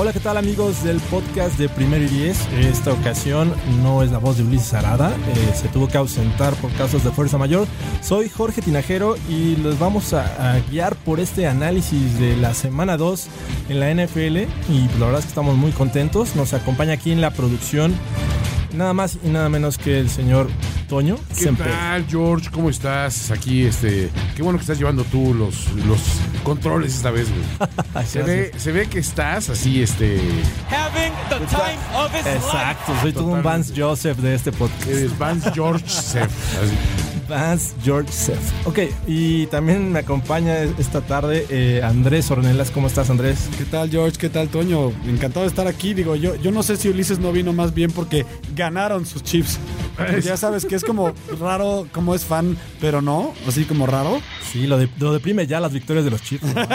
Hola, ¿qué tal amigos del podcast de Primero y Diez? Esta ocasión no es la voz de Ulises Arada, eh, se tuvo que ausentar por casos de fuerza mayor. Soy Jorge Tinajero y los vamos a, a guiar por este análisis de la semana 2 en la NFL y la verdad es que estamos muy contentos. Nos acompaña aquí en la producción nada más y nada menos que el señor Toño ¿Qué Semper. tal, George? ¿Cómo estás? Aquí, este. Qué bueno que estás llevando tú los, los controles esta vez, güey. Se ve, se ve que estás así, este. having the time of his life. Exacto, soy todo un. Vance Joseph de este podcast. Eres Vance George Seth. Así. Vance George Seth. Ok, y también me acompaña esta tarde eh, Andrés Ornelas. ¿Cómo estás, Andrés? ¿Qué tal, George? ¿Qué tal, Toño? Encantado de estar aquí. Digo, yo, yo no sé si Ulises no vino más bien porque ganaron sus chips. Pues ya sabes que es como raro, como es fan, pero no, así como raro. Sí, lo, de- lo deprime ya las victorias de los Chiefs. ¿no?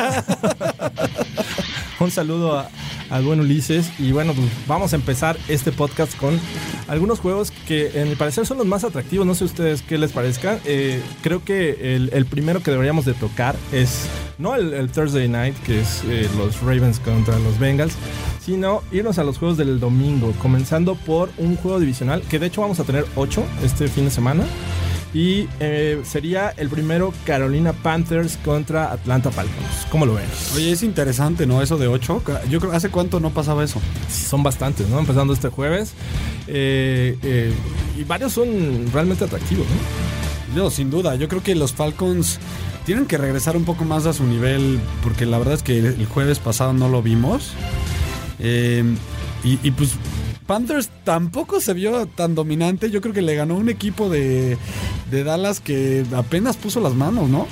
Un saludo a- al buen Ulises. Y bueno, pues vamos a empezar este podcast con algunos juegos que, en mi parecer, son los más atractivos. No sé ustedes qué les parezca. Eh, creo que el, primero que deberíamos de tocar es no el, el Thursday Night, que es eh, los Ravens contra los Bengals, sino irnos a los juegos del domingo, comenzando por un juego divisional, que de hecho vamos a tener 8 este fin de semana. Y eh, sería el primero Carolina Panthers contra Atlanta Falcons. ¿Cómo lo ven? Oye, es interesante, ¿no? Eso de 8. Yo creo, ¿hace cuánto no pasaba eso? Son bastantes, ¿no? Empezando este jueves. Eh, eh, y varios son realmente atractivos, ¿no? No, sin duda. Yo creo que los Falcons tienen que regresar un poco más a su nivel, porque la verdad es que el jueves pasado no lo vimos. Eh, y, y pues Panthers tampoco se vio tan dominante. Yo creo que le ganó un equipo de, de Dallas que apenas puso las manos, ¿no?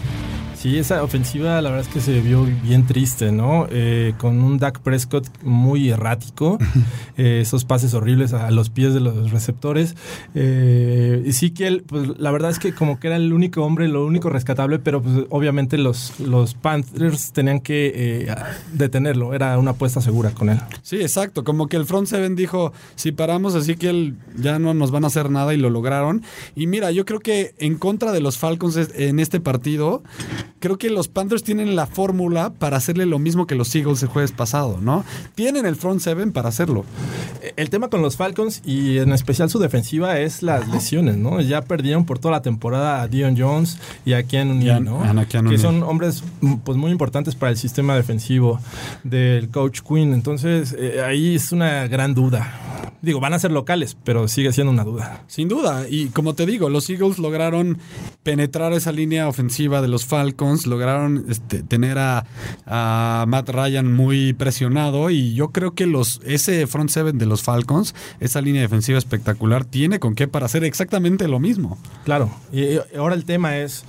Sí, esa ofensiva la verdad es que se vio bien triste, ¿no? Eh, con un Dak Prescott muy errático, eh, esos pases horribles a los pies de los receptores. Eh, y sí que él, pues la verdad es que como que era el único hombre, lo único rescatable, pero pues obviamente los, los Panthers tenían que eh, detenerlo, era una apuesta segura con él. Sí, exacto. Como que el front seven dijo, si paramos así que él ya no nos van a hacer nada y lo lograron. Y mira, yo creo que en contra de los Falcons en este partido, creo que los Panthers tienen la fórmula para hacerle lo mismo que los Eagles el jueves pasado, ¿no? Tienen el front seven para hacerlo. El tema con los Falcons y en especial su defensiva es las lesiones, ¿no? Ya perdieron por toda la temporada a Dion Jones y a Keanu Neal, ¿no? a Keanu que son hombres mm, pues muy importantes para el sistema defensivo del coach Quinn. Entonces eh, ahí es una gran duda. Digo, van a ser locales, pero sigue siendo una duda. Sin duda. Y como te digo, los Eagles lograron penetrar esa línea ofensiva de los Falcons, lograron este, tener a, a Matt Ryan muy presionado y yo creo que los ese front seven de los Falcons, esa línea defensiva espectacular, tiene con qué para hacer exactamente lo mismo. Claro, y ahora el tema es,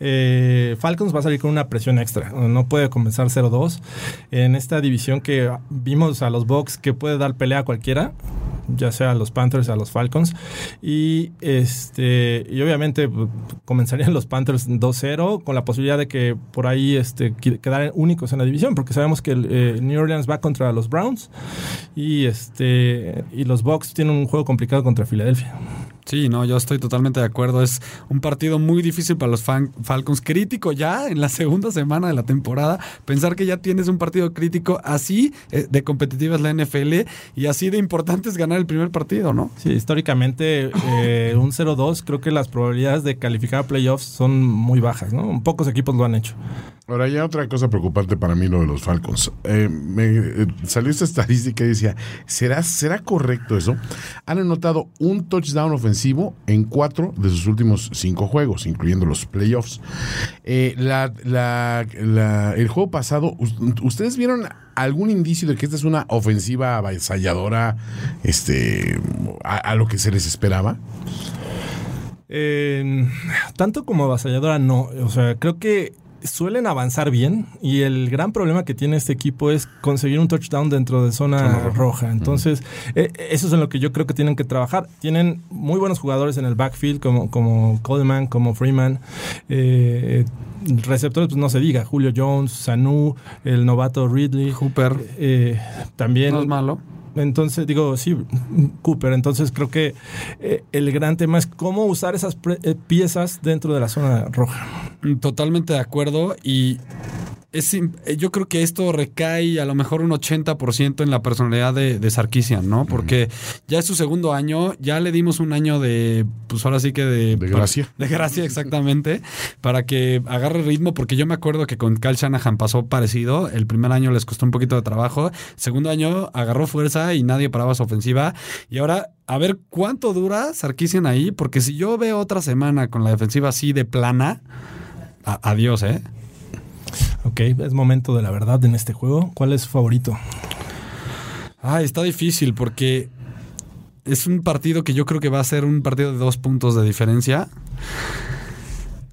eh, Falcons va a salir con una presión extra, no puede comenzar 0-2 en esta división que vimos a los Bucks que puede dar pelea a cualquiera, ya sea a los Panthers, a los Falcons, y este y obviamente pues, comenzarían los Panthers 2-0 con la posibilidad de que por ahí este, quedaran únicos en la división, porque sabemos que eh, New Orleans va contra los Browns y este y los Bucks tienen un juego complicado contra Filadelfia. Sí, no, yo estoy totalmente de acuerdo. Es un partido muy difícil para los fan- Falcons. Crítico ya en la segunda semana de la temporada. Pensar que ya tienes un partido crítico así eh, de competitiva es la NFL y así de importante es ganar el primer partido, ¿no? Sí, históricamente eh, un 0-2, creo que las probabilidades de calificar a playoffs son muy bajas, ¿no? Pocos equipos lo han hecho. Ahora, ya otra cosa preocupante para mí lo de los Falcons. Eh, me eh, salió esta estadística y decía, ¿será, ¿será correcto eso? Han anotado un touchdown ofensivo en cuatro de sus últimos cinco juegos, incluyendo los playoffs. Eh, la, la- la- el juego pasado, us- ¿ustedes vieron algún indicio de que esta es una ofensiva avasalladora este, a, a lo que se les esperaba? Eh, tanto como avasalladora, no. O sea, creo que suelen avanzar bien y el gran problema que tiene este equipo es conseguir un touchdown dentro de zona roja. Entonces, eh, eso es en lo que yo creo que tienen que trabajar. Tienen muy buenos jugadores en el backfield como, como Coleman, como Freeman. Eh, receptores, pues no se diga, Julio Jones, Sanu, el novato Ridley. Hooper. Eh, también. No es malo. Entonces, digo, sí, Cooper. Entonces, creo que eh, el gran tema es cómo usar esas eh, piezas dentro de la zona roja. Totalmente de acuerdo y es, eh, yo creo que esto recae a lo mejor un 80% en la personalidad de, de Sarkisian, ¿no? Porque ya es su segundo año, ya le dimos un año de, pues ahora sí que de... De gracia. De gracia, exactamente, para que agarre ritmo, porque yo me acuerdo que con Kyle Shanahan pasó parecido, el primer año les costó un poquito de trabajo, segundo año agarró fuerza y nadie paraba su ofensiva, y ahora... A ver cuánto dura Sarkisian ahí, porque si yo veo otra semana con la defensiva así de plana, a- adiós, ¿eh? Ok, es momento de la verdad en este juego. ¿Cuál es su favorito? Ah, está difícil porque es un partido que yo creo que va a ser un partido de dos puntos de diferencia.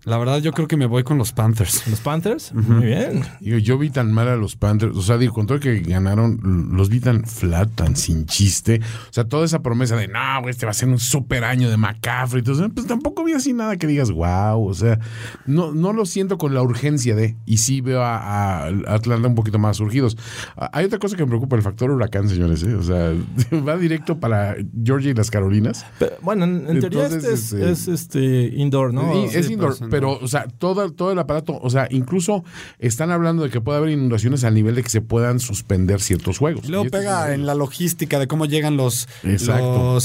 La verdad, yo creo que me voy con los Panthers. ¿Los Panthers? Muy bien. Digo, yo vi tan mal a los Panthers, o sea, digo, con todo que ganaron, los vi tan flat, tan sin chiste. O sea, toda esa promesa de, no, güey, este va a ser un super año de McCaffrey. Entonces, pues tampoco vi así nada que digas, wow. O sea, no, no lo siento con la urgencia de, y sí veo a, a Atlanta un poquito más surgidos. Ah, Hay otra cosa que me preocupa, el factor huracán, señores. ¿eh? O sea, va directo para Georgia y las Carolinas. Pero, bueno, en, en teoría Entonces, este es, este- es, este indoor, ¿no? Y es sí, indoor, pues, pero, o sea, todo, todo el aparato, o sea, incluso están hablando de que puede haber inundaciones al nivel de que se puedan suspender ciertos juegos. Luego pega en la logística de cómo llegan los,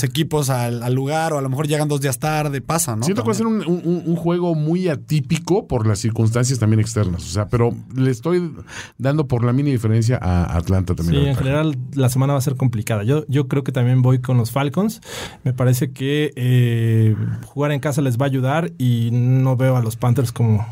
equipos al, al lugar o a lo mejor llegan dos días tarde, pasa, ¿no? Siento que va a ser un, un- un juego muy atípico por las circunstancias también externas. O sea, pero le estoy dando por la mini diferencia a Atlanta también. Sí, en general la semana va a ser complicada. Yo, yo creo que también voy con los Falcons. Me parece que eh, jugar en casa les va a ayudar y no veo a los Panthers como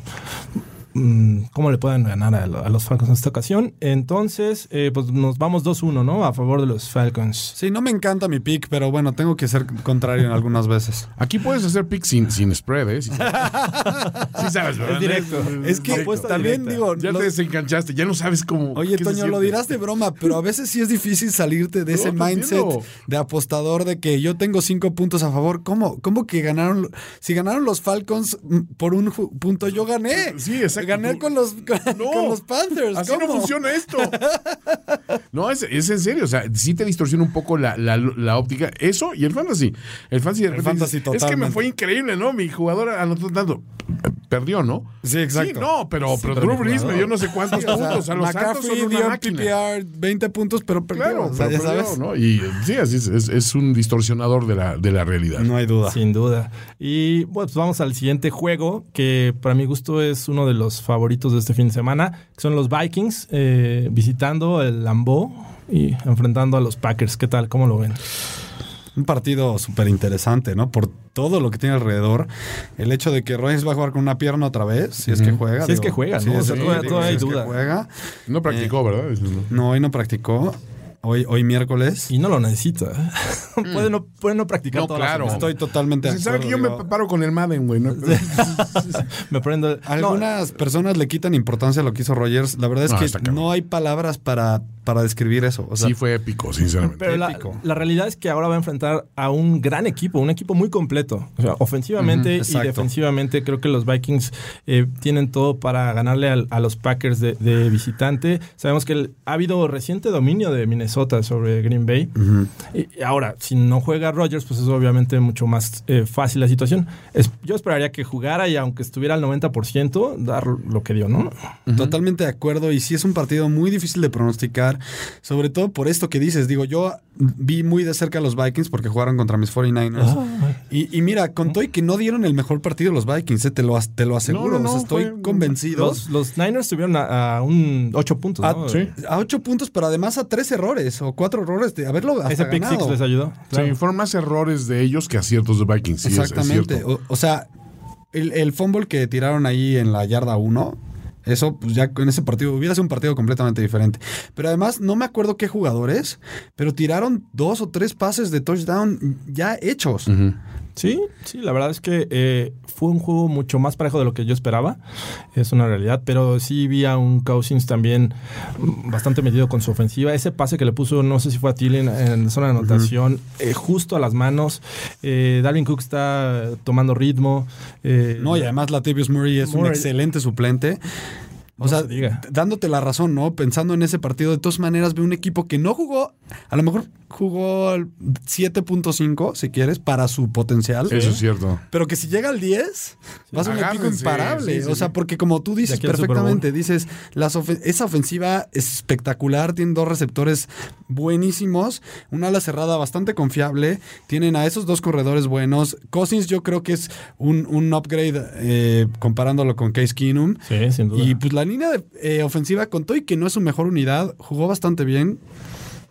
cómo le puedan ganar a, lo- a los Falcons en esta ocasión. Entonces, eh, pues nos vamos 2-1, ¿no? A favor de los Falcons. Sí, no me encanta mi pick, pero bueno, tengo que ser contrario en algunas veces. Aquí puedes hacer pick sin, sin spread, ¿eh? Sí, Sí sabes, ¿verdad? Es directo. Es que Apuesta también directa. digo, Ya lo- te desenganchaste, ya no sabes cómo. Oye, Toño, lo dirás de broma, pero a veces sí es difícil salirte de No, ese mindset entiendo. de apostador de que yo tengo cinco puntos a favor. ¿Cómo? ¿Cómo que ganaron? Si ganaron los Falcons mm, por un punto, yo gané. Sí, exacto. Gané con los, con, No, con los Panthers. Así ¿Cómo? no funciona esto. No, es, es en serio. O sea, sí te distorsiona un poco la, la- la óptica. Eso y el fantasy. El fantasy, de repente fantasy dices, Es que me fue increíble, ¿no? Mi jugador anotó tanto. Perdió, ¿no? Sí, exacto. Sí, no, pero, pero pero Drew Brees me dio no sé cuántos puntos. O sea, los Santos McCaffrey son una dio máquina. PPR 20 puntos, pero perdió. Claro, o sea, pero ya perdió, sabes. ¿no? Y sí, así es, es, es un distorsionador de la, de la realidad. No hay duda. Sin duda. Y bueno, pues vamos al siguiente juego, que para mi gusto es uno de los favoritos de este fin de semana, que son los Vikings eh, visitando el Lambeau y enfrentando a los Packers. ¿Qué tal? ¿Cómo lo ven? Un partido súper interesante, ¿no? Por todo lo que tiene alrededor. El hecho de que Royce va a jugar con una pierna otra vez, si es que juega. Si es que juega, ¿no? es- O sea, todavía- digo, todavía hay si es que duda. juega. No practicó, ¿verdad? Eso no. No, hoy no practicó. Hoy, hoy miércoles. Y no lo necesita. puede, no, puede no practicar No, toda la claro. Estoy totalmente de acuerdo, que yo digo, me paro con el Madden, güey. ¿no? Me prendo. no, Algunas personas le quitan importancia a lo que hizo Rogers. La verdad es No, que no hay palabras para, para describir eso. O sea, sí fue épico, sinceramente. Pero la, épico. la realidad es que ahora va a enfrentar a un gran equipo, un equipo muy completo. O sea, ofensivamente y defensivamente, creo que los Vikings eh, tienen todo para ganarle al- a, los Packers de, de visitante. Sabemos que el- ha habido reciente dominio de Minnesota sobre Green Bay. Y y ahora, si no juega Rodgers, pues es obviamente mucho más eh, fácil la situación. Es- yo esperaría que jugara y aunque estuviera al 90%, dar lo que dio, ¿no? Totalmente de acuerdo. Y sí es un partido muy difícil de pronosticar. Sobre todo por esto que dices. Digo, yo vi muy de cerca a los Vikings porque jugaron contra mis 49ers. Y, y mira, con todo y que no dieron el mejor partido los Vikings, eh, te, lo, te lo aseguro. No, no, O sea, no, estoy fue- convencido. Los, los Niners tuvieron a, a un 8 puntos. a, ¿no? sí. a ocho puntos, pero además a tres errores o cuatro errores de haberlo hasta Ese pick ganado. six les ayudó. Claro. Sí, fueron más errores de ellos que aciertos de Vikings. Sí, es- es Exactamente. cierto. o, o sea, el, el fumble que tiraron ahí en la yarda 1, eso pues ya en ese partido hubiera sido un partido completamente diferente. Pero además no me acuerdo qué jugadores, pero tiraron dos o tres pases de touchdown ya hechos. Sí, sí, la verdad es que eh, fue un juego mucho más parejo de lo que yo esperaba, es una realidad, pero sí vi a un Cousins también bastante metido con su ofensiva. Ese pase que le puso, no sé si fue a Thielen en zona de anotación, eh, justo a las manos. Eh, Dalvin Cook está tomando ritmo. eh, No, y además Latavius Murray es un excelente suplente. O No sea, se diga. dándote la razón, ¿no? Pensando en ese partido, de todas maneras, ve un equipo que no jugó, a lo mejor jugó al 7.5, si quieres, para su potencial. Eso es cierto. Pero que si llega al 10, va a ser un equipo imparable. sí, sí, o sea, sí. porque como tú dices perfectamente, dices, las ofen- esa ofensiva es espectacular, tienen dos receptores buenísimos, una ala cerrada bastante confiable, tienen a esos dos corredores buenos. Cousins yo creo que es un, un upgrade eh, comparándolo con Case Keenum. Sí, sin duda. Y pues la línea de, ofensiva con todo y que no es su mejor unidad, jugó bastante bien.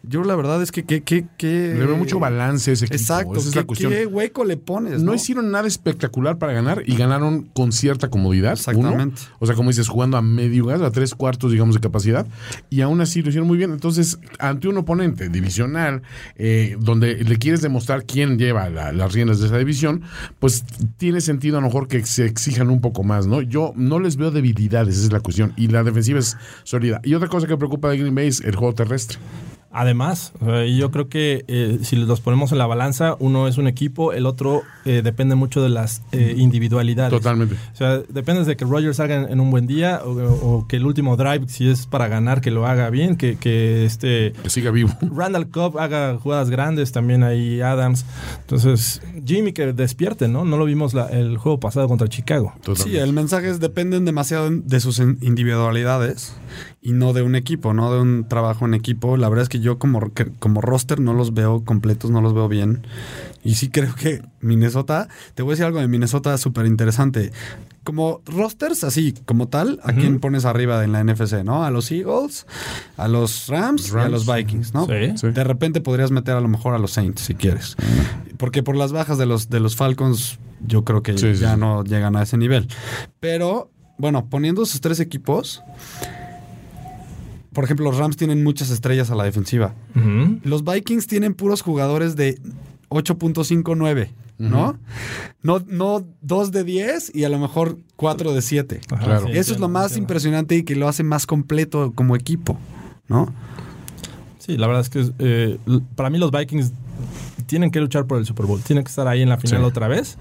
Yo la verdad es que... que, que, que- Le veo mucho balance a ese equipo. Exacto. Esa es ¿qué, la cuestión. qué hueco le pones? No no? hicieron nada espectacular para ganar y ganaron con cierta comodidad. Exactamente. uno. O sea, como dices, jugando a medio gas, a tres cuartos, digamos, de capacidad. Y aún así lo hicieron muy bien. Entonces, ante un oponente divisional, eh, donde le quieres demostrar quién lleva la- las riendas de esa división, pues tiene sentido a lo mejor que se exijan un poco más, ¿no? Yo no les veo debilidades, esa es la cuestión. Y la defensiva es sólida. Y otra cosa que preocupa de Green Bay es el juego terrestre. Además, yo creo que eh, si los ponemos en la balanza, uno es un equipo, el otro eh, depende mucho de las eh, individualidades. Totalmente. O sea, depende de que Rogers haga en, en un buen día o, o que el último drive, si es para ganar, que lo haga bien, que, que este Que siga vivo. Randall Cobb haga jugadas grandes, también ahí Adams. Entonces, Jimmy que despierte, ¿no? No lo vimos la- el juego pasado contra Chicago. Sí, Totalmente. el mensaje es dependen demasiado de sus in- individualidades y no de un equipo, no de un trabajo en equipo. La verdad es que yo como, como roster no los veo completos, no los veo bien. Y sí creo que Minnesota, te voy a decir algo de Minnesota súper interesante. Como rosters, así como tal, ¿a quién pones arriba en la NFC, no? A los Eagles, a los Rams, y a Rams. los Vikings, ¿no? Sí. Sí. De repente podrías meter a lo mejor a los Saints si quieres. Porque por las bajas de los, de los Falcons, yo creo que Sí, sí, ya sí. no llegan a ese nivel. Pero, bueno, poniendo esos tres equipos, por ejemplo, los Rams tienen muchas estrellas a la defensiva. Los Vikings tienen puros jugadores de 8.59, ¿no? ¿no? No 2 de 10 y a lo mejor 4 de 7. Ajá, Claro. sí, Eso es lo más entiendo. impresionante y que lo hace más completo como equipo, ¿no? Sí, la verdad es que eh, para mí los Vikings tienen que luchar por el Super Bowl. Tienen que estar ahí en la final Sí. otra vez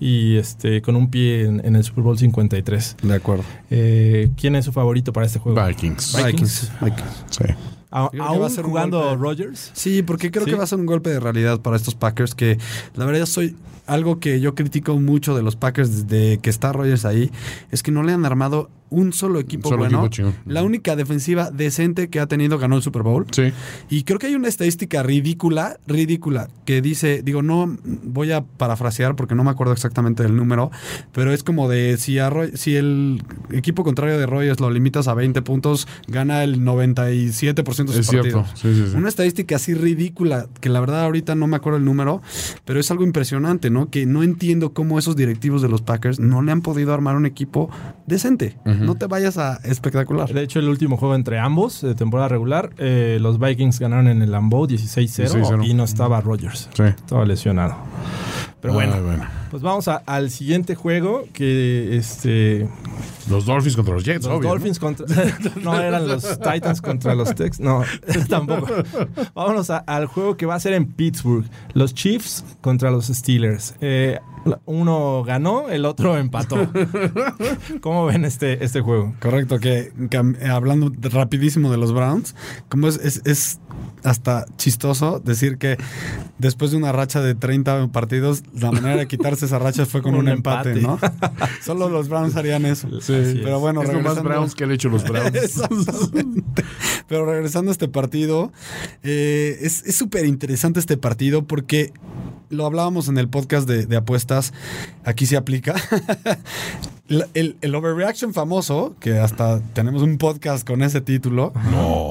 y este con un pie en, en el Super Bowl 53. De acuerdo. Eh, ¿Quién es su favorito para este juego? Vikings. Vikings. Vikings. Sí. A- Creo que va a ¿Aún ser jugando. Rodgers? Sí, porque creo Sí. que va a ser un golpe de realidad para estos Packers que la verdad soy algo que yo critico mucho de los Packers desde que está Rogers ahí es que no le han armado un solo equipo Solo bueno. equipo. La única defensiva decente que ha tenido ganó el Super Bowl. Sí. Y creo que hay una estadística ridícula, ridícula, que dice, digo, no voy a parafrasear porque no me acuerdo exactamente del número, pero es como de si, a Roy- si el equipo contrario de Rogers lo limitas a 20 puntos, gana el 97% de sus Es cierto. Sí, sí, sí. Una estadística así ridícula, que la verdad ahorita no me acuerdo el número, pero es algo impresionante, ¿no? Que no entiendo cómo esos directivos de los Packers no le han podido armar un equipo decente. No te vayas a espectacular. De hecho, el último juego entre ambos de temporada regular, eh, los Vikings ganaron en el Lambeau 16-0 16-0. y no estaba Rodgers. Sí. Estaba lesionado. Pero bueno, Ay, bueno. pues vamos a- al siguiente juego que este Los Dolphins contra los Jets, los obvio. ¿no? Dolphins contra no eran los Titans contra los Tex, no, tampoco. Vámonos a- al juego que va a ser en Pittsburgh, los Chiefs contra los Steelers. Eh, uno ganó, el otro empató. ¿Cómo ven este este juego? Correcto, que, que, hablando de- rapidísimo de los Browns, como es, es, es hasta chistoso decir que después de una racha de 30 partidos, la manera de quitarse esa racha fue con un, Un empate, empate. ¿no? Solo los Browns harían eso. Así Pero bueno, es lo más regresando- Browns que han hecho los Browns. Pero regresando a este partido, eh, es es súper interesante este partido porque lo hablábamos en el podcast de, de apuestas, aquí se aplica. el, el overreaction famoso, que hasta tenemos un podcast con ese título, No.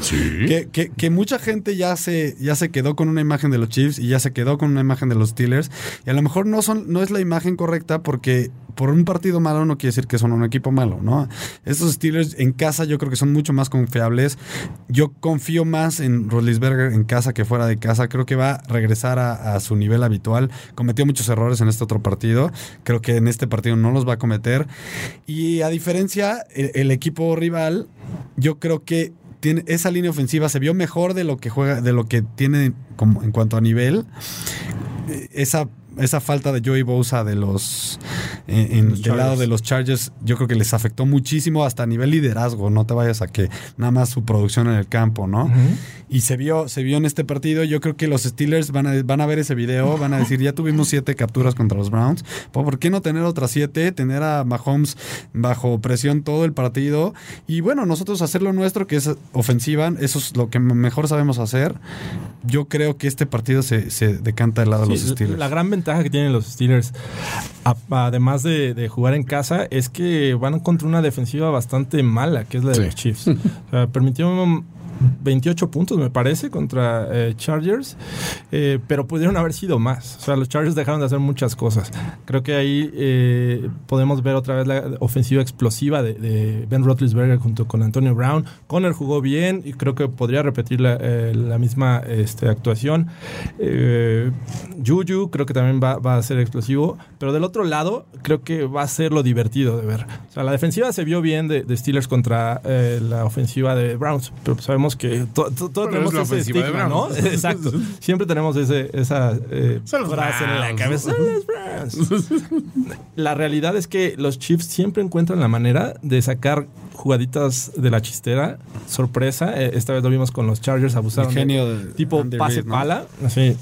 sí. que, que- que mucha gente ya se, ya se quedó con una imagen de los Chiefs y ya se quedó con una imagen de los Steelers. Y a lo mejor no, son, no es la imagen correcta porque por un partido malo no quiere decir que son un equipo malo, ¿no? Estos Steelers en casa yo creo que son mucho más confiables. Yo confío más en Roethlisberger en casa que fuera de casa. Creo que va a regresar a, a su nivel habitual. Cometió muchos errores en este otro partido. Creo que en este partido no los va a cometer. Y a diferencia, el, el equipo rival, yo creo que tiene esa línea ofensiva se vio mejor de lo que juega, de lo que tiene como en cuanto a nivel. Eh, Esa esa falta de Joey Bosa de los en, en- Los del lado de los Chargers, yo creo que les afectó muchísimo hasta a nivel liderazgo. No te vayas a que nada más su producción en el campo, ¿no? Y se vio, se vio en este partido. Yo creo que los Steelers van a, van a ver ese video, van a decir, ya tuvimos siete capturas contra los Browns. ¿Por qué no tener otras siete? Tener a Mahomes bajo presión todo el partido. Y bueno, nosotros hacer lo nuestro, que es ofensiva. Eso es lo que mejor sabemos hacer. Yo creo que este partido se, se decanta del lado de los Steelers. La gran ventaja que tienen los Steelers, además de, de jugar en casa, es que van contra una defensiva bastante mala, que es la de Sí. los Chiefs. O sea, permitieron 28 puntos, me parece, contra eh, Chargers, eh, pero pudieron haber sido más. O sea, los Chargers dejaron de hacer muchas cosas. Creo que ahí eh, podemos ver otra vez la ofensiva explosiva de, Ben Roethlisberger junto con Antonio Brown. Conner jugó bien y creo que podría repetir la, misma este, actuación. Juju creo que también va, a ser explosivo, pero del otro lado creo que va a ser lo divertido de ver. O sea, la defensiva se vio bien de, Steelers contra la ofensiva de Browns, pero sabemos que to- to- todos es tenemos la ese estigma, ¿no? Exacto. Siempre tenemos ese, esa eh, frase en la cabeza. La realidad es que los Chiefs siempre encuentran la manera de sacar jugaditas de la chistera, sorpresa. Eh, esta vez lo vimos con los Chargers, abusaron de- Ingenio de tipo Andy pase pala, así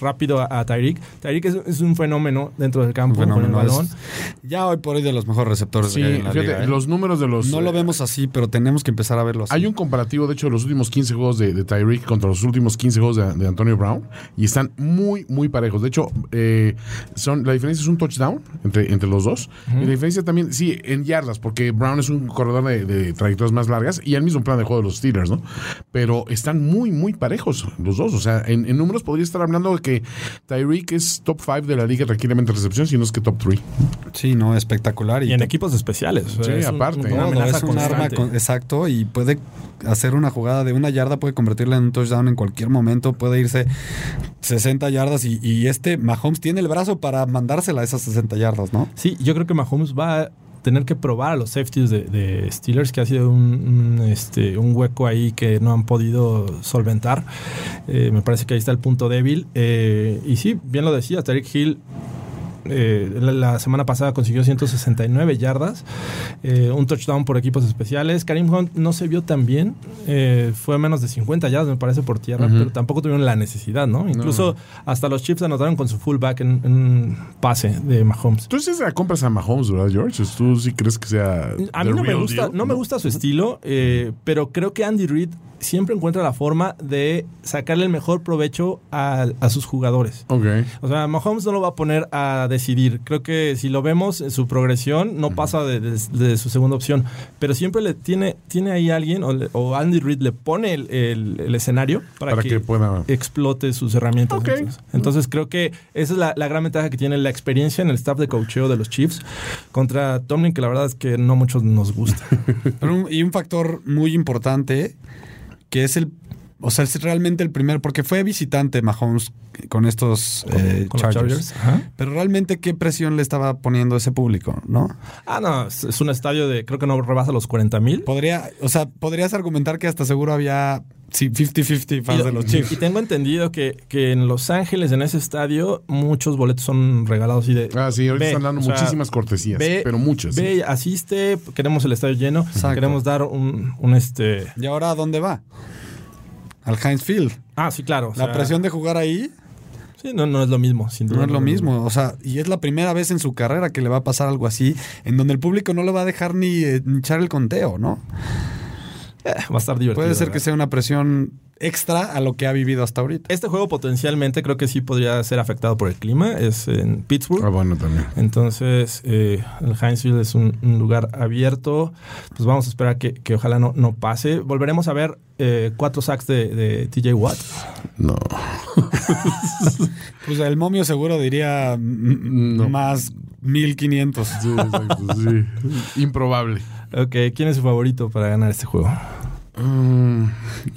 rápido a, a Tyreek. Tyreek es, es un fenómeno dentro del campo con el balón. es ya hoy por hoy de los mejores receptores Sí, que hay en la fíjate, liga, ¿eh? los números de los. No lo eh, vemos así, pero tenemos que empezar a verlo así. Hay un comparativo, de hecho, de los últimos 15 juegos de, de Tyreek contra los últimos 15 juegos de, de Antonio Brown y están muy, muy parejos. De hecho, eh, son la diferencia es un touchdown entre, entre los dos. Y la diferencia también, sí, en yardas, porque Brown es un corredor de, de trayectorias más largas y el mismo plan de juego de los Steelers, ¿no? Pero están muy, muy parejos los dos. O sea, en, en números podría estar hablando de que Tyreek es top 5 de la liga tranquilamente en recepción, si no es que top 3. Sí, no, espectacular. Y en equipos especiales. Sí, es un- aparte, una es un arma con- exacto y puede hacer una jugada de una yarda, puede convertirla en un touchdown en cualquier momento, puede irse 60 yardas y, y este Mahomes tiene el brazo para mandársela a esas 60 yardas, ¿no? Sí, yo creo que Mahomes va a tener que probar a los safeties de, Steelers, que ha sido un, un, este, un hueco ahí que no han podido solventar. Eh, me parece que ahí está el punto débil. Eh, y sí, bien lo decía, Tarek Hill. Eh, la, la semana pasada consiguió 169 yardas, eh, un touchdown por equipos especiales. Karim Hunt no se vio tan bien, eh, fue menos de 50 yardas, me parece, por tierra, pero tampoco tuvieron la necesidad, ¿no? Incluso hasta los Chiefs anotaron con su fullback en, un pase de Mahomes. Tú sí se la compras a Mahomes, ¿verdad, George? ¿Tú sí crees que sea. A mí no me gusta, deal? no me gusta su estilo, eh, pero creo que Andy Reid siempre encuentra la forma de sacarle el mejor provecho a, a sus jugadores. Ok. O sea, Mahomes no lo va a poner a decidir. Creo que si lo vemos en su progresión, no pasa de, de- de su segunda opción. Pero siempre le tiene, tiene ahí alguien, o, le- o Andy Reid le pone el, el- el escenario para, Para que pueda- explote sus herramientas. Ok. Entonces, entonces creo que esa es la, la gran ventaja que tiene la experiencia en el staff de coacheo de los Chiefs contra Tomlin, que la verdad es que no muchos nos gusta. Pero un- y un factor muy importante que es el o sea, es realmente el primer, porque fue visitante Mahomes con estos eh, con Chargers. Pero realmente, ¿qué presión le estaba poniendo ese público? ¿No? Ah, no, es, un estadio de, creo que no rebasa los 40 mil. Podría, o sea, podrías argumentar que hasta seguro había sí, 50-50 fans de los Y Chiefs. tengo entendido que, que en Los Ángeles, en ese estadio, muchos boletos son regalados y de. Ah, sí, ahorita ve, están dando sea, muchísimas cortesías, ve- pero muchas. ¿eh? Ve, asiste, queremos el estadio lleno, Exacto. queremos dar un, un este. ¿Y ahora a dónde va? Al Heinz Field. Ah, sí, claro. La sea, presión de jugar ahí Sí, no, no es lo mismo, sin duda. no es lo mismo. O sea, y es la primera vez en su carrera que le va a pasar algo así, en donde el público no le va a dejar ni, eh, ni echar el conteo, ¿no? Eh, va a estar divertido. Puede ser ¿verdad? que sea una presión extra a lo que ha vivido hasta ahorita. Este juego potencialmente creo que sí podría ser afectado por el clima. Es en Pittsburgh. Ah, bueno, también. Entonces, eh, el Heinz Field es un, un lugar abierto. Pues vamos a esperar que, que ojalá no, no pase. Volveremos a ver eh, cuatro sacks de, de TJ Watt. No. Pues el momio seguro diría No. más 1500. Sí, exacto, sí. Improbable. Ok, ¿quién es su favorito para ganar este juego? Mm,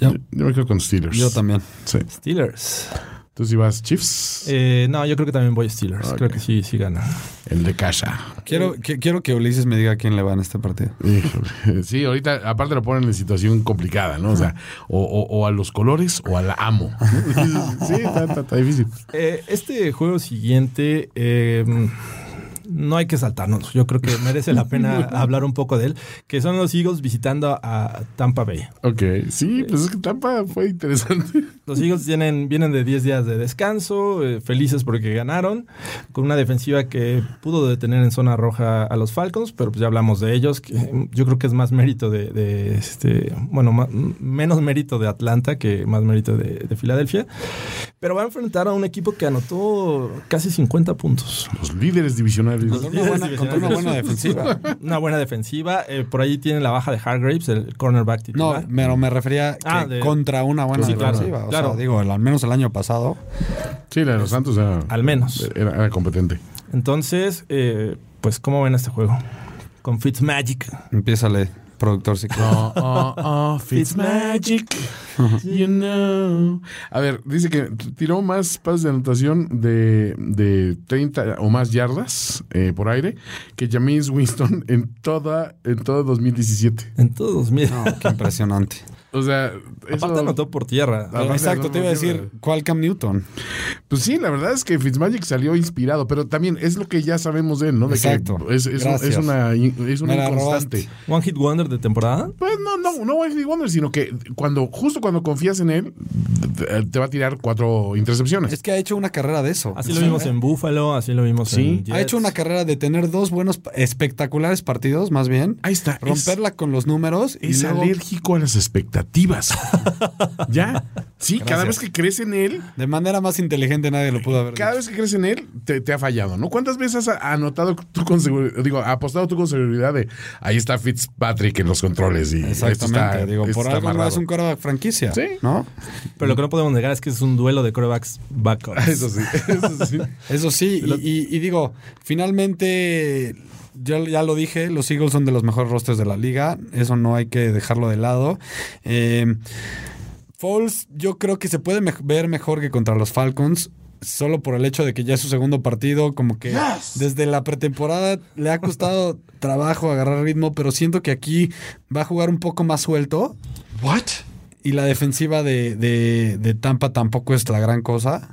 Yo- yo, me quedo con Steelers. Yo también. Sí. Steelers. ¿Tú si vas Chiefs? Eh, no, yo creo que también voy Steelers. Creo que sí, sí gana. El de casa. Quiero que, quiero que Ulises me diga a quién le va en este partido. Sí, ahorita aparte lo ponen en situación complicada, ¿no? O sea, o, o- o a los colores o al amo. Sí, está, está- está difícil. Eh, este juego siguiente, eh, no hay que saltarnos. Yo creo que merece la pena hablar un poco de él, que son los Eagles visitando a Tampa Bay. Ok, sí, pues es que Tampa fue interesante. Los Eagles tienen, vienen de 10 días de descanso, eh, felices porque ganaron, con una defensiva que pudo detener en zona roja a los Falcons, pero pues ya hablamos de ellos, que yo creo que es más mérito de, de, este, bueno, ma- menos mérito de Atlanta que más mérito de, de Filadelfia, pero va a enfrentar a un equipo que anotó casi 50 puntos. Los líderes divisionales. Contra una buena, contra una buena defensiva. Una buena defensiva, eh, por ahí tiene la baja de Hargraves, el cornerback No, titular. pero me refería que Ah, de- contra una buena Sí, claro, defensiva. O claro. sea, digo, el- al menos el año pasado. Sí, la de los Santos era, Al menos. era, era competente. Entonces, eh, pues, ¿cómo ven este juego? Con Fitzmagic. Empiézale, productor, quieres. Oh, oh, oh, Fitzmagic, you know. A ver, dice que tiró más pases de anotación de, de 30 o más yardas eh, por aire que James Winston en toda en todo 2017. En todos 2000. No, qué impresionante. O sea, eso, Aparte anotó por tierra. Aparte, Exacto, te iba a decir. ¿cuál Cam Newton? pues sí, la verdad es que Fitzmagic salió inspirado, pero también es lo que ya sabemos de él, ¿no? De Exacto. que es, es, es una es una robaste. One Hit Wonder de temporada. Pues no, no, no One Hit Wonder, sino que cuando, justo cuando confías en él, te va a tirar cuatro intercepciones. Es que ha hecho una carrera de eso. Así lo vimos en Buffalo, así lo vimos Sí. en Jets. Ha hecho una carrera de tener dos buenos, espectaculares partidos, más bien. Ahí está. es- Romperla con los números. y Es, luego, alérgico a las expectativas. ya. Sí, cada vez que crees en él, De manera más inteligente nadie lo pudo haber cada dicho. vez que crees en él, te, te ha fallado, ¿no? ¿Cuántas veces has anotado tú con seguridad, digo, apostado tú con seguridad de ahí está Fitzpatrick en los controles y Exactamente. está, Digo, por algo no es un quarterback franquicia. Sí. ¿No? Pero lo que no podemos negar es que es un duelo de corebacks backups. Eso sí, eso sí. Eso sí, y, y- y digo, finalmente, ya, ya lo dije, los Eagles son de los mejores rosters de la liga, eso no hay que dejarlo de lado. Eh, Foles, yo creo que se puede me- ver mejor que contra los Falcons. Solo por el hecho de que ya es su segundo partido, como que desde la pretemporada le ha costado trabajo agarrar ritmo, pero siento que aquí va a jugar un poco más suelto. What? Y la defensiva de, de- de Tampa tampoco es la gran cosa.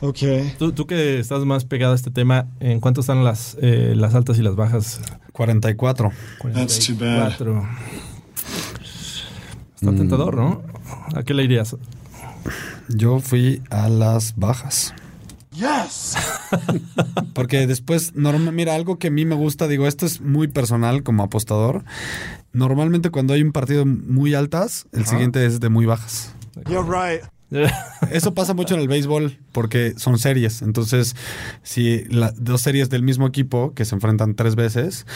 Okay. Tú, tú que estás más pegado a este tema, ¿en cuánto están las, eh, las altas y las bajas? 44. That's too bad. 44. Está tentador, ¿no? ¿A qué le irías? Yo fui a las bajas. Yes. Porque después, norma- mira, algo que a mí me gusta, digo, esto es muy personal como apostador. Normalmente cuando hay un partido muy altas, el siguiente es de muy bajas. You're right. Eso pasa mucho en el béisbol porque son series. Entonces, si la- dos series del mismo equipo que se enfrentan tres veces,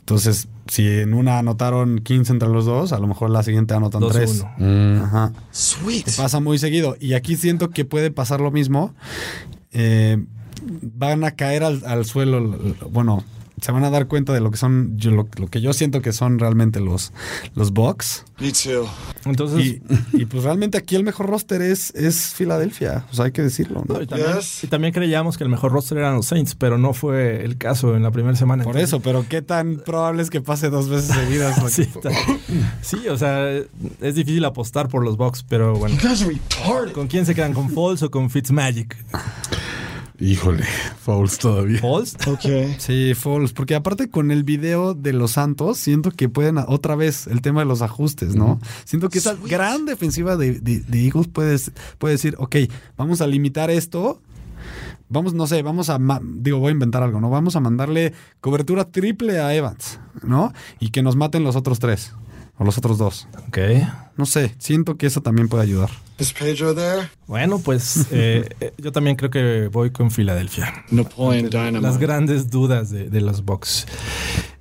entonces si en una anotaron 15 entre los dos, a lo mejor la siguiente anotan Dos, tres. uno. Ajá. Sweet. Pasa muy seguido. Y aquí siento que puede pasar lo mismo. Eh, van a caer al, al suelo. Bueno, se van a dar cuenta de lo que son, yo- lo, lo que yo siento que son realmente los, los Bucks. Me too. Entonces, Y, y pues realmente aquí el mejor roster es, es Filadelfia. O sea, hay que decirlo. ¿no? no, y, también, Yes. y también creíamos que el mejor roster eran los Saints, pero no fue el caso en la primera semana. Por eso, pero qué tan probable es que pase dos veces seguidas. Sí, sí, o sea, es difícil apostar por los Bucks, pero bueno. ¿Con quién se quedan? ¿Con Foles o con Fitzmagic? Híjole, fouls todavía. Okay. Sí, Falls, porque aparte con el video de los Santos, siento que pueden otra vez el tema de los ajustes, ¿no? Siento que esa gran defensiva de, de- de Eagles puede, puede decir, ok, vamos a limitar esto. Vamos, no sé, vamos a, digo, voy a inventar algo, ¿no? Vamos a mandarle cobertura triple a Evans, ¿no? Y que nos maten los otros tres. O los otros dos. Ok. No sé, siento que eso también puede ayudar. Is Pedro there? Bueno, pues eh, eh, yo también creo que voy con Filadelfia. Napoleon Dynamite. Las grandes dudas de, de los Bucks.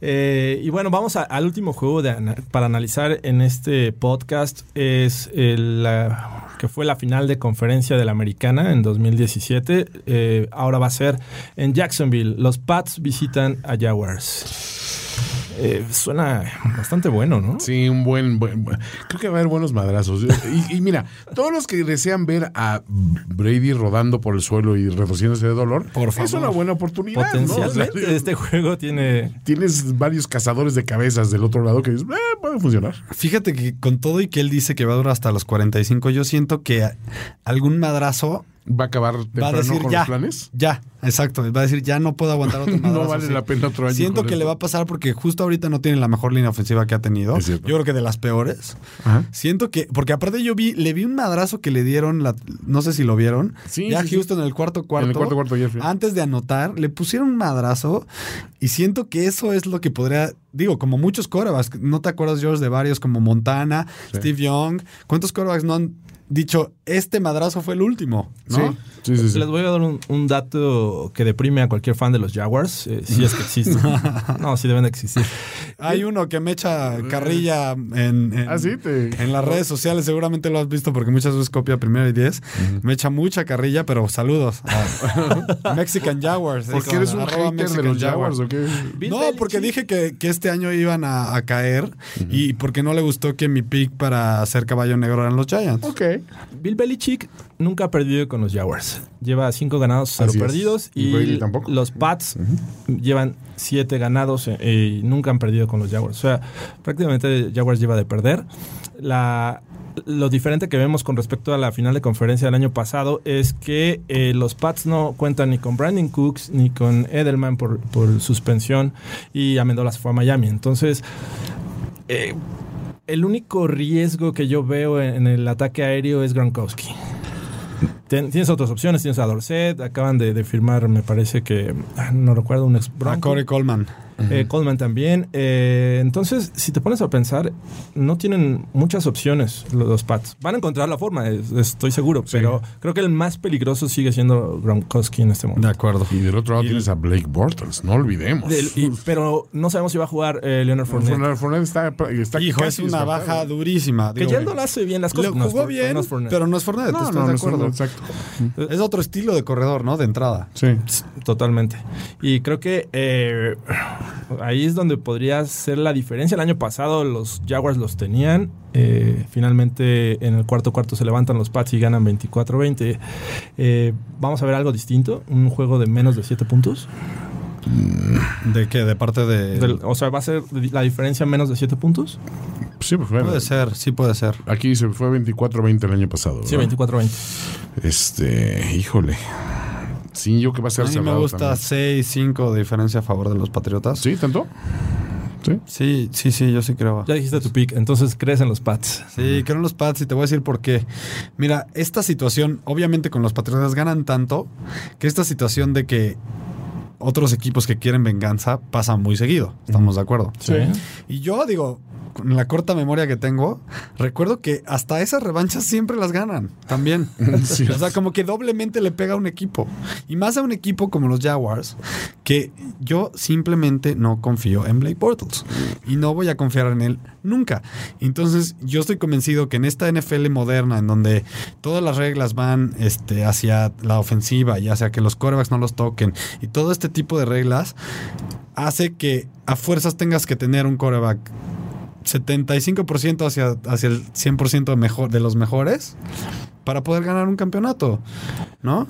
Eh, y bueno, vamos a- al último juego de ana- para analizar en este podcast. Es el, la- que fue la final de conferencia de la Americana en 2017. Eh, ahora va a ser en Jacksonville. Los Pats visitan a Jaguars. Eh, suena bastante bueno, ¿no? Sí, un buen, buen- buen- Creo que va a haber buenos madrazos. Y, y mira, todos los que desean ver a Brady rodando por el suelo y retorciéndose de dolor, Por es favor. una buena oportunidad. ¿no? O sea, Potencialmente este juego tiene... tienes varios cazadores de cabezas del otro lado que dices, "Eh, puede funcionar. Fíjate que con todo y que él dice que va a durar hasta los 45, yo siento que algún madrazo Va a acabar va a temprano decir con ya. los planes. Ya, exacto. Va a decir ya no puedo aguantar otro No vale así. la pena otro año Siento que esto. le va a pasar porque justo ahorita no tiene la mejor línea ofensiva que ha tenido. Yo creo que de las peores. Ajá. Siento que, porque aparte yo vi, le vi un madrazo que le dieron, la, no sé si lo vieron. Sí, ya sí, sí. Houston en el cuarto cuarto. En el cuarto cuarto fui. Antes de anotar, le pusieron un madrazo y siento que eso es lo que podría, digo, como muchos corebacks, ¿no te acuerdas, George, de varios como Montana, Steve Young? ¿Cuántos corebacks no han dicho, este madrazo fue el último? ¿no? Sí, sí, sí. sí. Les voy a dar un, un dato que deprime a cualquier fan de los Jaguars, eh, si es que existe. no, sí deben de existir. Hay uno que me echa carrilla en, en, Ah, sí, te- en las redes sociales, seguramente lo has visto porque muchas veces copia primero y diez. Me echa mucha carrilla, pero saludos. a Mexican Jaguars. ¿Porque Eso, eres un hater de Mexican los Jaguars o qué? No, porque dije que, que este año iban a, a caer y porque no le gustó que mi pick para ser caballo negro eran los Giants. Ok. Bill Belichick nunca ha perdido con los Jaguars. Lleva cinco ganados, cero Así es. perdidos. Y tampoco. los Pats llevan siete ganados eh, y nunca han perdido con los Jaguars. O sea, prácticamente Jaguars lleva de perder. La, lo diferente que vemos con respecto a la final de conferencia del año pasado es que eh, los Pats no cuentan ni con Brandon Cooks ni con Edelman por, por suspensión y Amendola se fue a Miami. Entonces, eh, el único riesgo que yo veo en, el ataque aéreo es Gronkowski. Tienes otras opciones, tienes a Dorset, acaban de, de firmar, me parece que, ah, no recuerdo, un ex A. Corey Coleman. Eh, Coleman también. Eh, entonces, si te pones a pensar, no tienen muchas opciones los, los Pats. Van a encontrar la forma, es- estoy seguro, pero creo que el más peligroso sigue siendo Gronkowski en este momento. De acuerdo. Y del otro lado tienes a Blake Bortles, no olvidemos. Del- y- pero no sabemos si va a jugar eh, Leonard Fournette. Fournette, Fournette está, está Hijo, es casi una descartado. baja durísima. Que ya no le hace bien las cosas. es jugó bien, no pero no es Fournette. No, ¿estás no, de no, es acuerdo? exacto. Es otro estilo de corredor, ¿no? De entrada. Sí. Totalmente. Y creo que eh, ahí es donde podría ser la diferencia. El año pasado los Jaguars los tenían. eh, finalmente en el cuarto cuarto se levantan los Pats y ganan 24-20. Eh, Vamos a ver algo distinto. Un juego de menos de 7 puntos. ¿De qué? De parte de... Del- o sea, va a ser la diferencia menos de 7 puntos. Sí, pues bueno. Puede ser, sí puede ser. Aquí se fue 24-20 el año pasado. Sí, ¿verdad? 24-20. Este, híjole. Sí, yo que va a ser A mí me gusta también. 6, 5 de diferencia a favor de los Patriotas. ¿Sí, tanto? Sí. Sí, sí, sí, yo sí creo. Ya dijiste tu pick, entonces crees en los Pats. Sí, creo en los Pats y te voy a decir por qué. Mira, esta situación, obviamente con los Patriotas ganan tanto que esta situación de que otros equipos que quieren venganza pasa muy seguido. Estamos de acuerdo. Sí. Y yo digo, con la corta memoria que tengo, recuerdo que hasta esas revanchas siempre las ganan también. Sí. O sea, como que doblemente le pega a un equipo. Y más a un equipo como los Jaguars, que yo simplemente no confío en Blake Bortles. Y no voy a confiar en él nunca. Entonces, yo estoy convencido que en esta NFL moderna, en donde todas las reglas van este, hacia la ofensiva y hacia que los corebacks no los toquen, y todo este tipo de reglas, hace que a fuerzas tengas que tener un coreback 75% hacia, hacia el 100% de, mejor, de los mejores para poder ganar un campeonato, ¿no?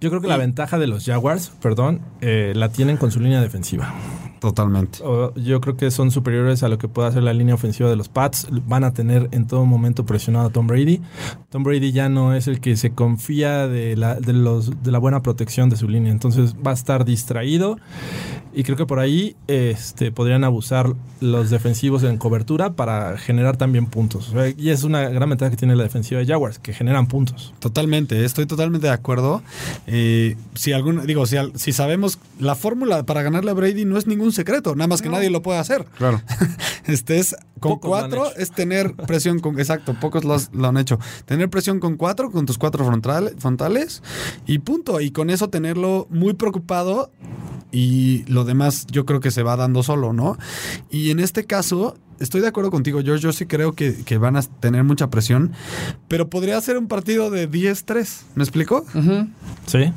Yo creo que la ventaja de los Jaguars, perdón, eh, la tienen con su línea defensiva. Totalmente. Yo creo que son superiores a lo que puede hacer la línea ofensiva de los Pats. Van a tener en todo momento presionado a Tom Brady. Tom Brady ya no es el que se confía de la, de los, de la buena protección de su línea. Entonces va a estar distraído. Y creo que por ahí este, podrían abusar los defensivos en cobertura para generar también puntos. O sea, y es una gran ventaja que tiene la defensiva de Jaguars, que generan puntos. Totalmente, estoy totalmente de acuerdo. Eh, si algún, digo, si, si sabemos la fórmula para ganarle a Brady no es ningún secreto, nada más que nadie lo puede hacer. Claro. Este es con Pocos cuatro es tener presión con exacto, pocos lo han hecho. Tener presión con cuatro, con tus cuatro frontal- frontales y punto. Y con eso tenerlo muy preocupado y lo demás yo creo que se va dando solo, ¿no? Y en este caso, estoy de acuerdo contigo, George. Yo sí creo que, que van a tener mucha presión, pero podría ser un partido de 10-3. ¿Me explico? Sí.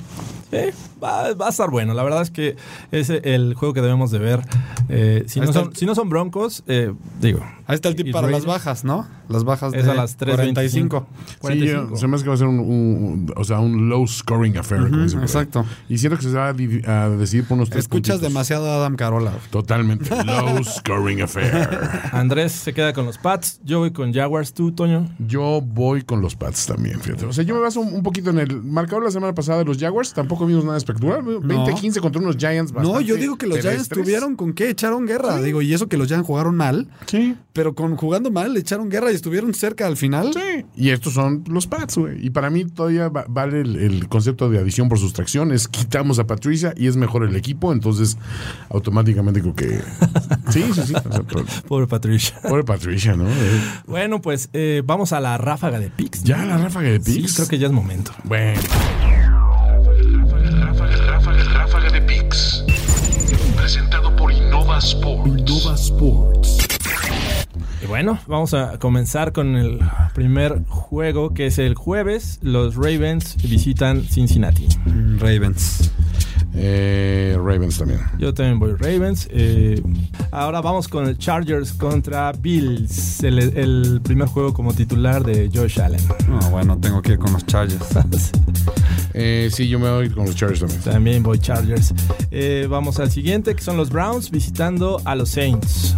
Sí, va, va a estar bueno. La verdad es que es el juego que debemos de ver. Eh, si, no son, el- si no son broncos, eh, digo. Ahí está el tip Is para las bajas, ¿no? Las bajas Es de a las 45. 3.25. Sí, 45. yo- se me hace que va a ser un, un- o sea, un low scoring affair. exacto. Y siento que se va a, di- a decidir por unos tres Escuchas puntitos. demasiado a Adam Carola. Totalmente. Low scoring affair. Andrés se queda con los Pats. Yo voy con Jaguars. ¿Tú, Toño? Yo voy con los Pats también, fíjate. O sea, yo me baso un, un poquito en el marcador la semana pasada de los Jaguars. Tampoco vimos nada espectacular. 20-15 contra unos Giants. No, yo digo que los Giants tuvieron con qué, echaron guerra. Digo, y eso que los Giants jugaron mal, Sí. pero con jugando mal echaron guerra y estuvieron cerca al final. Sí. Y estos son los Pats, güey. Y para mí todavía va- vale el, el concepto de adición por sustracción. Es quitamos a Patricia y es mejor el equipo. Entonces, automáticamente creo que. Sí, sí, sí. O sea, pero- Pobre Patricia. pobre Patricia, ¿no? Eh, Bueno, pues eh, vamos a la ráfaga de picks. Ya la ráfaga de Sí, Pix. creo que ya es momento. Bueno. Ráfaga, ráfaga, ráfaga de Pix. Presentado por Innova Sports. Innova Sports. Y bueno, vamos a comenzar con el primer juego, que es el jueves. Los Ravens visitan Cincinnati. Ravens. Eh, Ravens también. Yo también voy Ravens. Eh, ahora vamos con el Chargers contra Bills. El, el primer juego como titular de Josh Allen. No, bueno, tengo que ir con los Chargers. Eh, sí, yo me voy con los Chargers también. También voy Chargers. Eh, vamos al siguiente, que son los Browns visitando a los Saints.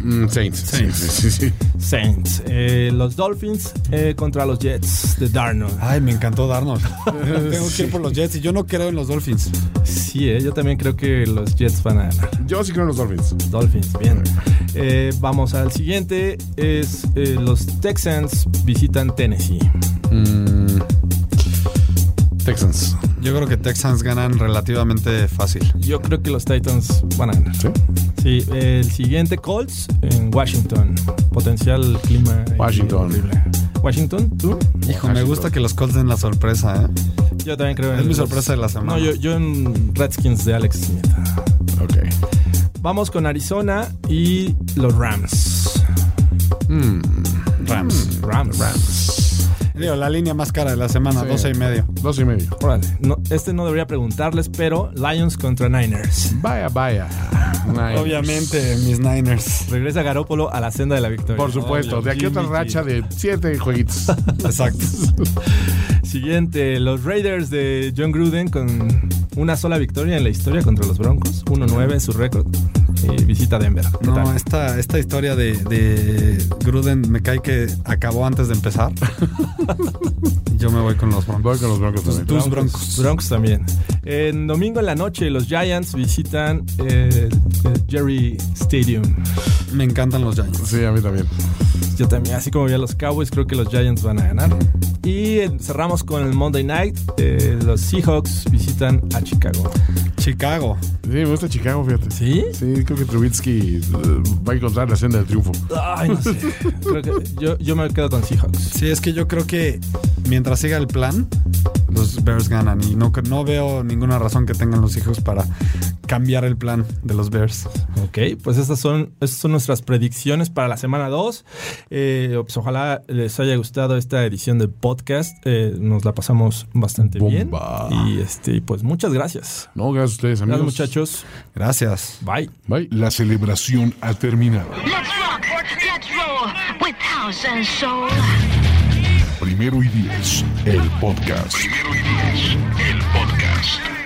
Mm, Saints. Saints. Sí, sí, sí. Saints. Eh, los Dolphins eh, contra los Jets de Darnold. Ay, me encantó Darnold. tengo que ir por los Jets y yo no creo en los Dolphins. Sí, eh, yo también creo que los Jets van a ganar. Yo sí creo en los Dolphins. Dolphins, bien. Eh, vamos al siguiente. Es eh, los Texans visitan Tennessee. Mm, Texans. Yo creo que Texans ganan relativamente fácil. Yo creo que los Titans van a ganar. ¿Sí? Sí, el siguiente Colts en Washington. Potencial clima. Washington. horrible. Washington, ¿tú? Hijo, me gusta que los Colts den la sorpresa, ¿eh? Yo también creo en Es mi los- sorpresa de la semana. No, yo, yo en Redskins de Alex Smith. Ok. Vamos con Arizona y los Rams. Mm, Rams. Rams. Rams. Digo, la línea más cara de la semana, Sí. 12 y medio. Dos y medio. Órale, no, este no debería preguntarles, pero Lions contra Niners. Vaya, vaya. Niners. Obviamente, mis Niners. Regresa Garópolo a la senda de la victoria. Por supuesto. De aquí otra racha G. de siete jueguitos. Exacto. Siguiente, los Raiders de John Gruden con una sola victoria en la historia contra los Broncos. 1-9 en su récord. Y visita Denver. ¿Qué No, tal? esta, esta historia de, de Gruden me cae que acabó antes de empezar. Yo me voy con los Voy Broncos. con los Broncos también. Tus Broncos. Broncos también. En domingo en la noche, los Giants visitan eh, el Jerry Stadium. Me encantan los Giants. Sí, a mí también. Yo también, así como vi a los Cowboys, creo que los Giants van a ganar. Y eh, cerramos con el Monday Night. eh, los Seahawks visitan a Chicago. Chicago. Sí, me gusta Chicago, fíjate. ¿Sí? Sí, creo que Trubitsky eh, va a encontrar la senda del triunfo. Ay, no sé. Creo que yo, yo me quedo con Seahawks. Sí, es que yo creo que mientras siga el plan, los Bears ganan. Y no, no veo ninguna razón que tengan los hijos para cambiar el plan de los Bears. Ok, pues estas son, estas son nuestras predicciones para la semana 2. Eh, pues ojalá les haya gustado esta edición del podcast. Eh, nos la pasamos bastante Bomba. bien. Y este, pues muchas gracias. No, gracias a ustedes, amigos. Gracias, muchachos. Gracias. Bye. Bye. La celebración ha terminado. Let's rock, let's roll with house and soul. Primero y diez, el podcast. Primero y diez, el podcast.